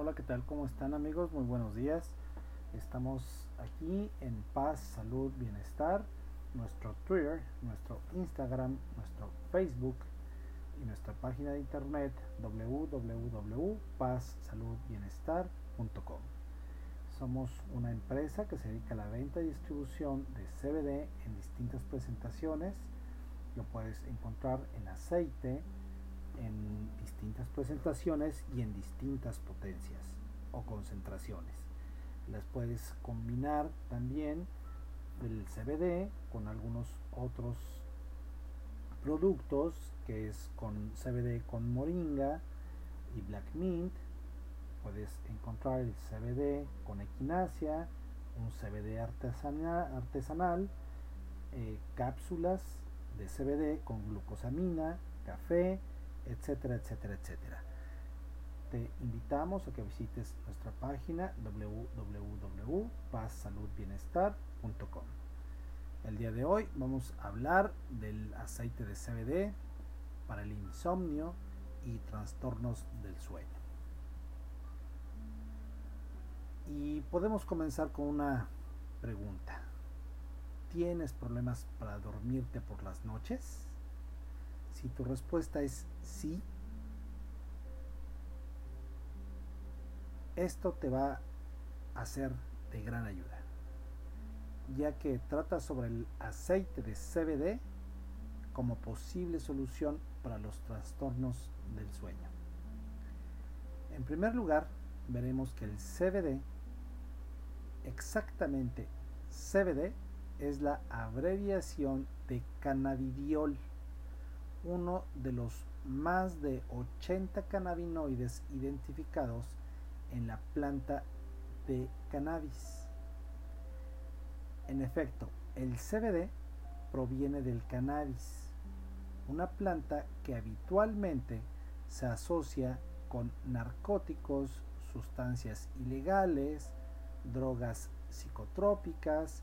Hola, ¿qué tal? ¿Cómo están amigos? Muy buenos días. Estamos aquí en Paz, Salud, Bienestar. Nuestro Twitter, nuestro Instagram, nuestro Facebook y nuestra página de internet www.pazsaludbienestar.com. Somos una empresa que se dedica a la venta y distribución de CBD en distintas presentaciones. Lo puedes encontrar en aceite, en distintas presentaciones y en distintas potencias o concentraciones. Las puedes combinar también el CBD con algunos otros productos que es con CBD con moringa y black mint. Puedes encontrar el CBD con equinacia, un CBD artesanal, eh, cápsulas de CBD con glucosamina, café, etcétera, etcétera, etcétera. Te invitamos a que visites nuestra página www.pazsaludbienestar.com. El día de hoy vamos a hablar del aceite de CBD para el insomnio y trastornos del sueño. Y podemos comenzar con una pregunta. ¿Tienes problemas para dormirte por las noches? Si tu respuesta es sí, esto te va a ser de gran ayuda, ya que trata sobre el aceite de CBD como posible solución para los trastornos del sueño. En primer lugar, veremos que el CBD, exactamente CBD, es la abreviación de cannabidiol uno de los más de 80 cannabinoides identificados en la planta de cannabis. En efecto, el CBD proviene del cannabis, una planta que habitualmente se asocia con narcóticos, sustancias ilegales, drogas psicotrópicas,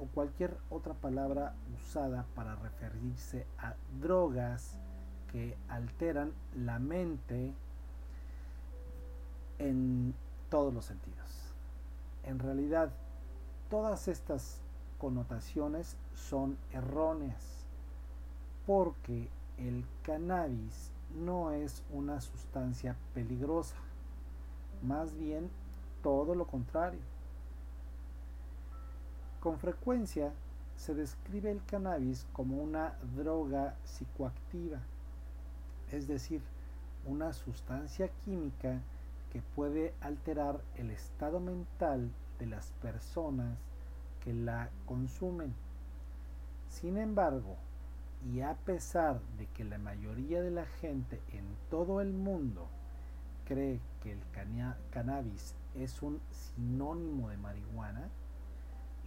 o cualquier otra palabra usada para referirse a drogas que alteran la mente en todos los sentidos. En realidad, todas estas connotaciones son erróneas porque el cannabis no es una sustancia peligrosa, más bien todo lo contrario con frecuencia se describe el cannabis como una droga psicoactiva, es decir, una sustancia química que puede alterar el estado mental de las personas que la consumen. Sin embargo, y a pesar de que la mayoría de la gente en todo el mundo cree que el cannabis es un sinónimo de marihuana,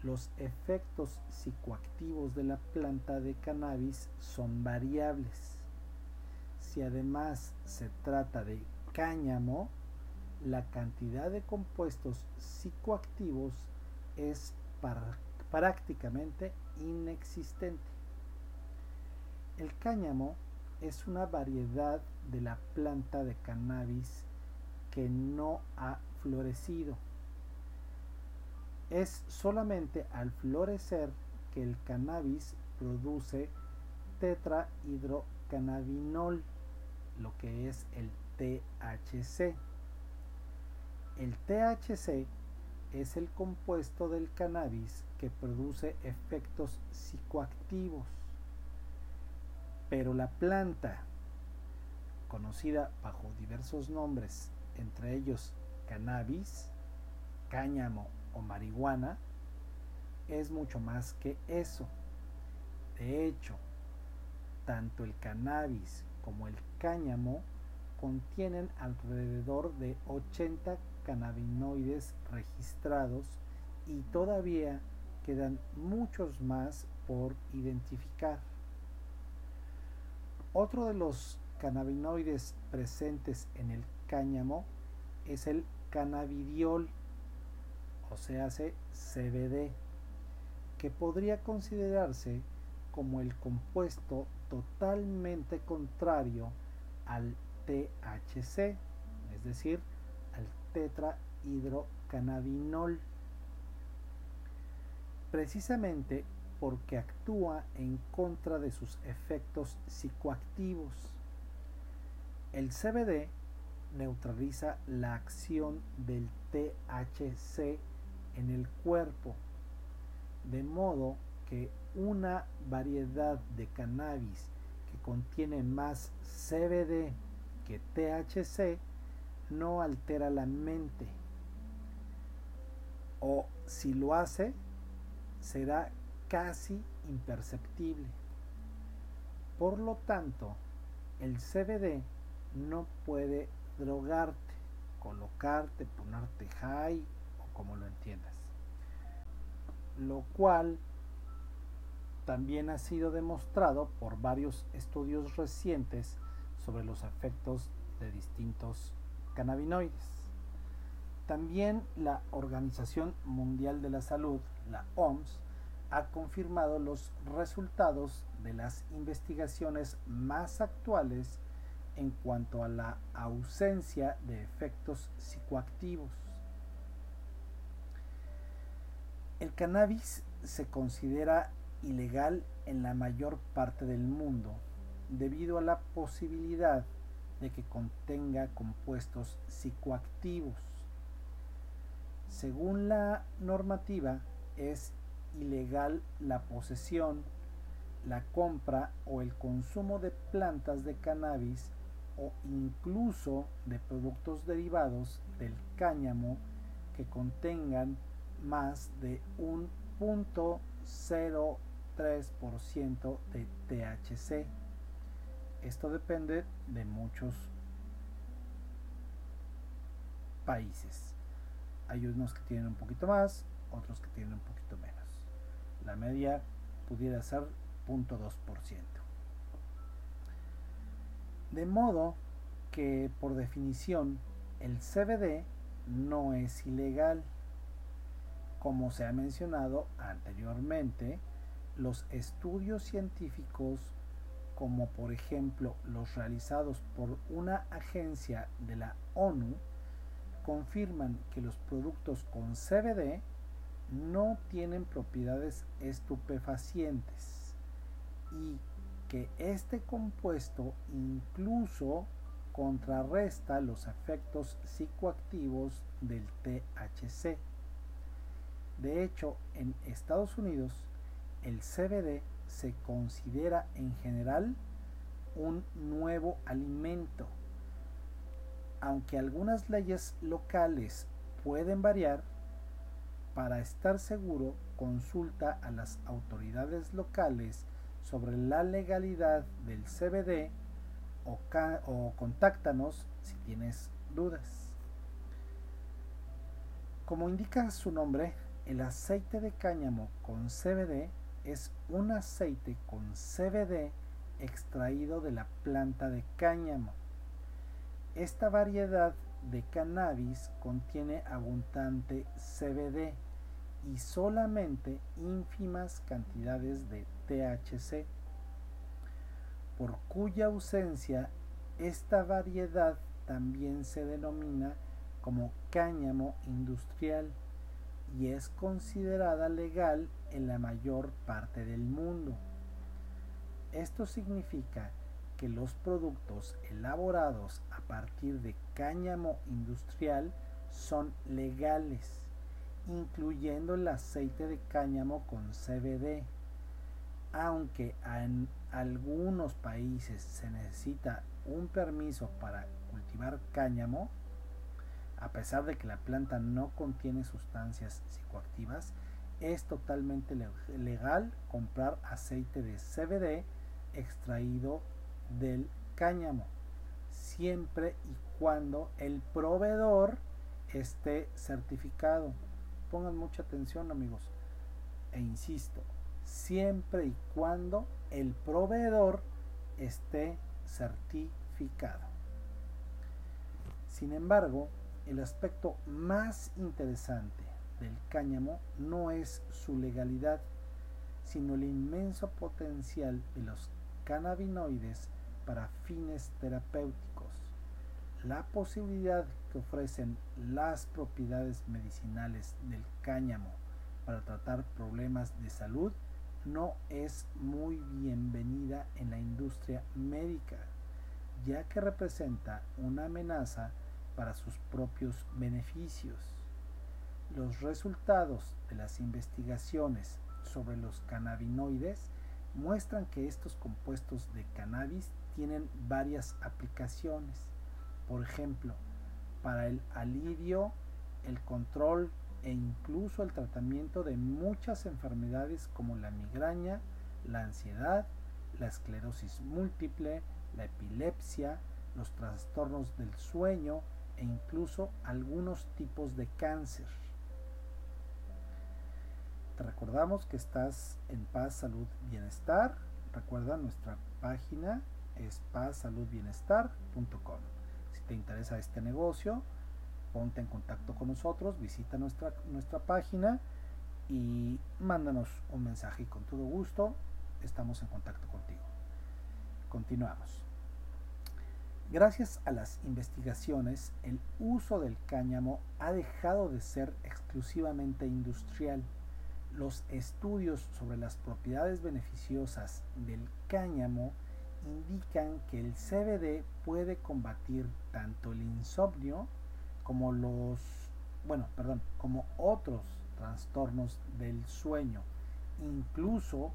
los efectos psicoactivos de la planta de cannabis son variables. Si además se trata de cáñamo, la cantidad de compuestos psicoactivos es prácticamente inexistente. El cáñamo es una variedad de la planta de cannabis que no ha florecido es solamente al florecer que el cannabis produce tetrahidrocannabinol, lo que es el THC. El THC es el compuesto del cannabis que produce efectos psicoactivos. Pero la planta, conocida bajo diversos nombres, entre ellos cannabis, cáñamo marihuana es mucho más que eso. De hecho, tanto el cannabis como el cáñamo contienen alrededor de 80 cannabinoides registrados y todavía quedan muchos más por identificar. Otro de los cannabinoides presentes en el cáñamo es el cannabidiol o se hace CBD, que podría considerarse como el compuesto totalmente contrario al THC, es decir, al tetrahidrocannabinol, precisamente porque actúa en contra de sus efectos psicoactivos. El CBD neutraliza la acción del THC en el cuerpo, de modo que una variedad de cannabis que contiene más CBD que THC no altera la mente o si lo hace será casi imperceptible. Por lo tanto, el CBD no puede drogarte, colocarte, ponerte high como lo entiendas. Lo cual también ha sido demostrado por varios estudios recientes sobre los efectos de distintos cannabinoides. También la Organización Mundial de la Salud, la OMS, ha confirmado los resultados de las investigaciones más actuales en cuanto a la ausencia de efectos psicoactivos. El cannabis se considera ilegal en la mayor parte del mundo debido a la posibilidad de que contenga compuestos psicoactivos. Según la normativa, es ilegal la posesión, la compra o el consumo de plantas de cannabis o incluso de productos derivados del cáñamo que contengan más de un punto 0,3% de THC. Esto depende de muchos países. Hay unos que tienen un poquito más, otros que tienen un poquito menos. La media pudiera ser 0.2%. De modo que por definición el CBD no es ilegal. Como se ha mencionado anteriormente, los estudios científicos como por ejemplo los realizados por una agencia de la ONU, confirman que los productos con CBD no tienen propiedades estupefacientes y que este compuesto incluso contrarresta los efectos psicoactivos del THC. De hecho, en Estados Unidos, el CBD se considera en general un nuevo alimento. Aunque algunas leyes locales pueden variar, para estar seguro consulta a las autoridades locales sobre la legalidad del CBD o, o contáctanos si tienes dudas. Como indica su nombre, el aceite de cáñamo con CBD es un aceite con CBD extraído de la planta de cáñamo. Esta variedad de cannabis contiene abundante CBD y solamente ínfimas cantidades de THC, por cuya ausencia esta variedad también se denomina como cáñamo industrial y es considerada legal en la mayor parte del mundo. Esto significa que los productos elaborados a partir de cáñamo industrial son legales, incluyendo el aceite de cáñamo con CBD. Aunque en algunos países se necesita un permiso para cultivar cáñamo, a pesar de que la planta no contiene sustancias psicoactivas, es totalmente legal comprar aceite de CBD extraído del cáñamo, siempre y cuando el proveedor esté certificado. Pongan mucha atención amigos. E insisto, siempre y cuando el proveedor esté certificado. Sin embargo, el aspecto más interesante del cáñamo no es su legalidad, sino el inmenso potencial de los cannabinoides para fines terapéuticos. La posibilidad que ofrecen las propiedades medicinales del cáñamo para tratar problemas de salud no es muy bienvenida en la industria médica, ya que representa una amenaza para sus propios beneficios. Los resultados de las investigaciones sobre los cannabinoides muestran que estos compuestos de cannabis tienen varias aplicaciones. Por ejemplo, para el alivio, el control e incluso el tratamiento de muchas enfermedades como la migraña, la ansiedad, la esclerosis múltiple, la epilepsia, los trastornos del sueño e incluso algunos tipos de cáncer. Te recordamos que estás en Paz, Salud, Bienestar. Recuerda nuestra página es pazsaludbienestar.com. Si te interesa este negocio, ponte en contacto con nosotros, visita nuestra, nuestra página y mándanos un mensaje y con todo gusto estamos en contacto contigo. Continuamos. Gracias a las investigaciones, el uso del cáñamo ha dejado de ser exclusivamente industrial. Los estudios sobre las propiedades beneficiosas del cáñamo indican que el CBD puede combatir tanto el insomnio como los, bueno, perdón, como otros trastornos del sueño, incluso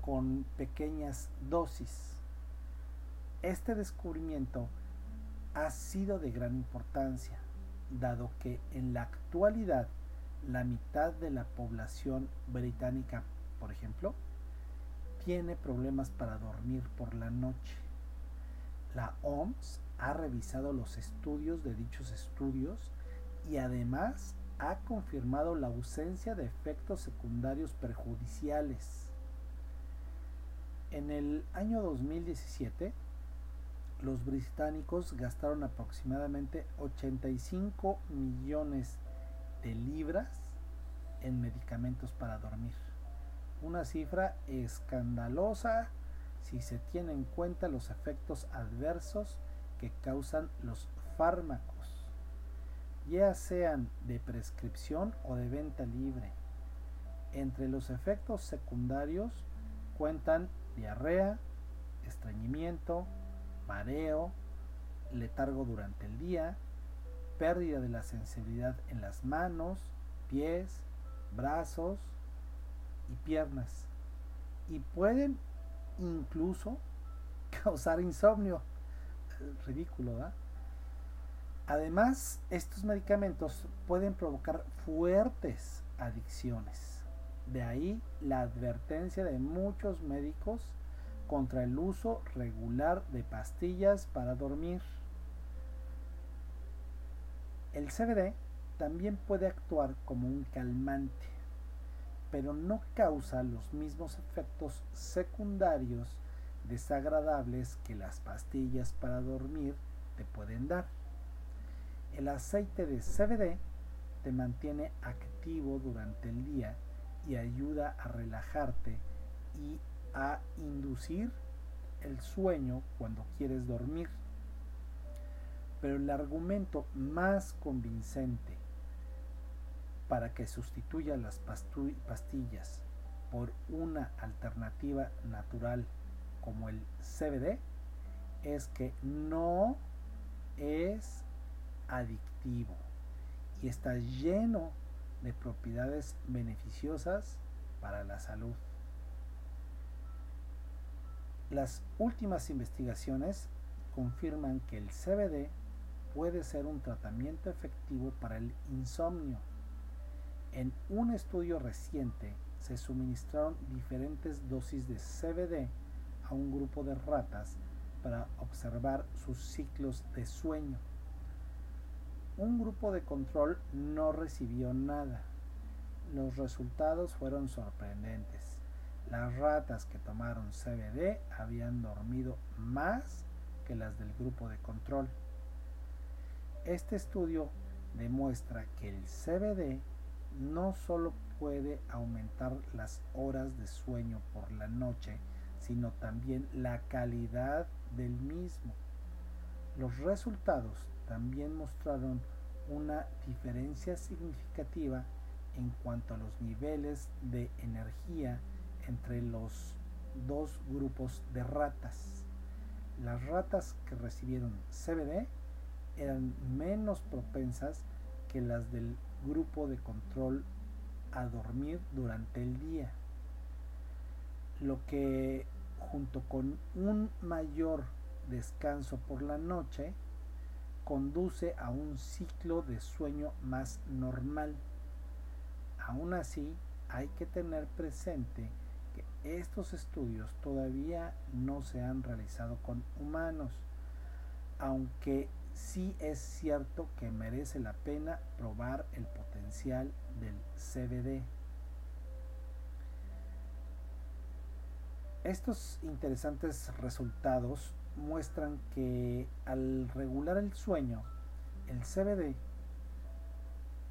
con pequeñas dosis. Este descubrimiento ha sido de gran importancia, dado que en la actualidad la mitad de la población británica, por ejemplo, tiene problemas para dormir por la noche. La OMS ha revisado los estudios de dichos estudios y además ha confirmado la ausencia de efectos secundarios perjudiciales. En el año 2017, los británicos gastaron aproximadamente 85 millones de libras en medicamentos para dormir. Una cifra escandalosa si se tiene en cuenta los efectos adversos que causan los fármacos, ya sean de prescripción o de venta libre. Entre los efectos secundarios cuentan diarrea, estreñimiento, mareo, letargo durante el día, pérdida de la sensibilidad en las manos, pies, brazos y piernas. Y pueden incluso causar insomnio ridículo, Además, estos medicamentos pueden provocar fuertes adicciones. De ahí la advertencia de muchos médicos contra el uso regular de pastillas para dormir. El CBD también puede actuar como un calmante, pero no causa los mismos efectos secundarios desagradables que las pastillas para dormir te pueden dar. El aceite de CBD te mantiene activo durante el día y ayuda a relajarte y a inducir el sueño cuando quieres dormir. Pero el argumento más convincente para que sustituya las pastillas por una alternativa natural como el CBD es que no es adictivo y está lleno de propiedades beneficiosas para la salud. Las últimas investigaciones confirman que el CBD puede ser un tratamiento efectivo para el insomnio. En un estudio reciente se suministraron diferentes dosis de CBD a un grupo de ratas para observar sus ciclos de sueño. Un grupo de control no recibió nada. Los resultados fueron sorprendentes. Las ratas que tomaron CBD habían dormido más que las del grupo de control. Este estudio demuestra que el CBD no solo puede aumentar las horas de sueño por la noche, sino también la calidad del mismo. Los resultados también mostraron una diferencia significativa en cuanto a los niveles de energía entre los dos grupos de ratas. Las ratas que recibieron CBD eran menos propensas que las del grupo de control a dormir durante el día, lo que junto con un mayor descanso por la noche conduce a un ciclo de sueño más normal. Aún así, hay que tener presente estos estudios todavía no se han realizado con humanos, aunque sí es cierto que merece la pena probar el potencial del CBD. Estos interesantes resultados muestran que al regular el sueño, el CBD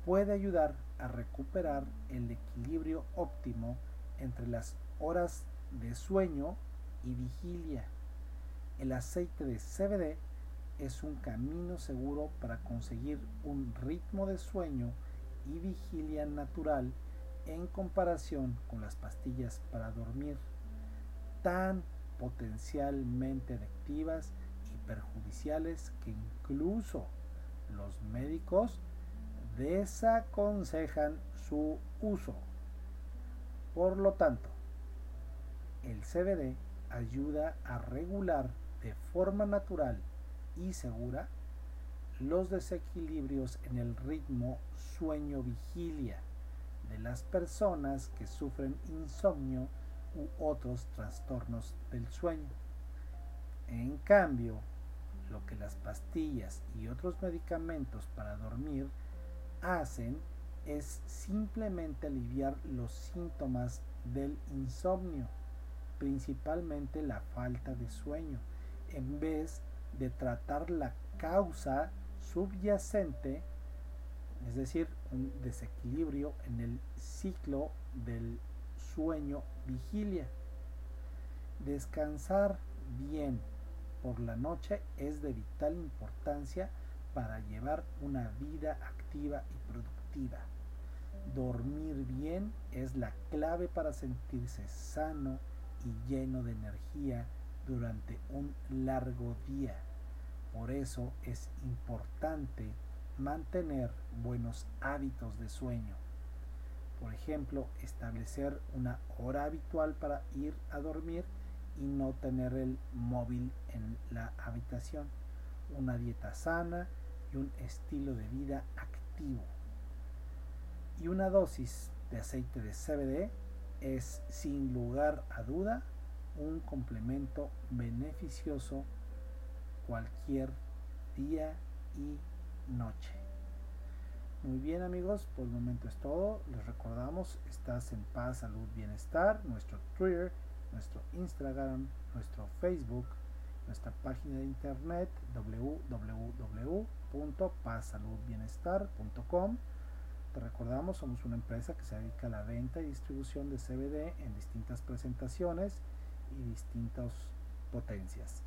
puede ayudar a recuperar el equilibrio óptimo entre las horas de sueño y vigilia. El aceite de CBD es un camino seguro para conseguir un ritmo de sueño y vigilia natural en comparación con las pastillas para dormir, tan potencialmente adictivas y perjudiciales que incluso los médicos desaconsejan su uso. Por lo tanto, el CBD ayuda a regular de forma natural y segura los desequilibrios en el ritmo sueño-vigilia de las personas que sufren insomnio u otros trastornos del sueño. En cambio, lo que las pastillas y otros medicamentos para dormir hacen es simplemente aliviar los síntomas del insomnio, principalmente la falta de sueño, en vez de tratar la causa subyacente, es decir, un desequilibrio en el ciclo del sueño vigilia. Descansar bien por la noche es de vital importancia para llevar una vida activa y productiva. Dormir bien es la clave para sentirse sano y lleno de energía durante un largo día. Por eso es importante mantener buenos hábitos de sueño. Por ejemplo, establecer una hora habitual para ir a dormir y no tener el móvil en la habitación. Una dieta sana y un estilo de vida activo. Y una dosis de aceite de CBD es sin lugar a duda un complemento beneficioso cualquier día y noche. Muy bien amigos, por el momento es todo. Les recordamos, estás en paz, salud, bienestar, nuestro Twitter, nuestro Instagram, nuestro Facebook, nuestra página de internet www.pazsaludbienestar.com. Te recordamos, somos una empresa que se dedica a la venta y distribución de CBD en distintas presentaciones y distintas potencias.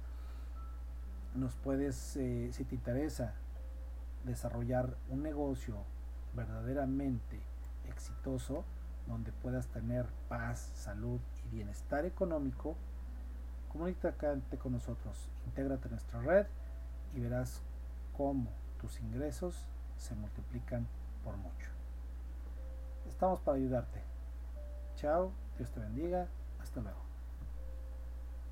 Nos puedes, eh, si te interesa desarrollar un negocio verdaderamente exitoso, donde puedas tener paz, salud y bienestar económico, comunícate con nosotros, intégrate a nuestra red y verás cómo tus ingresos se multiplican por mucho. Estamos para ayudarte. Chao, Dios te bendiga, hasta luego.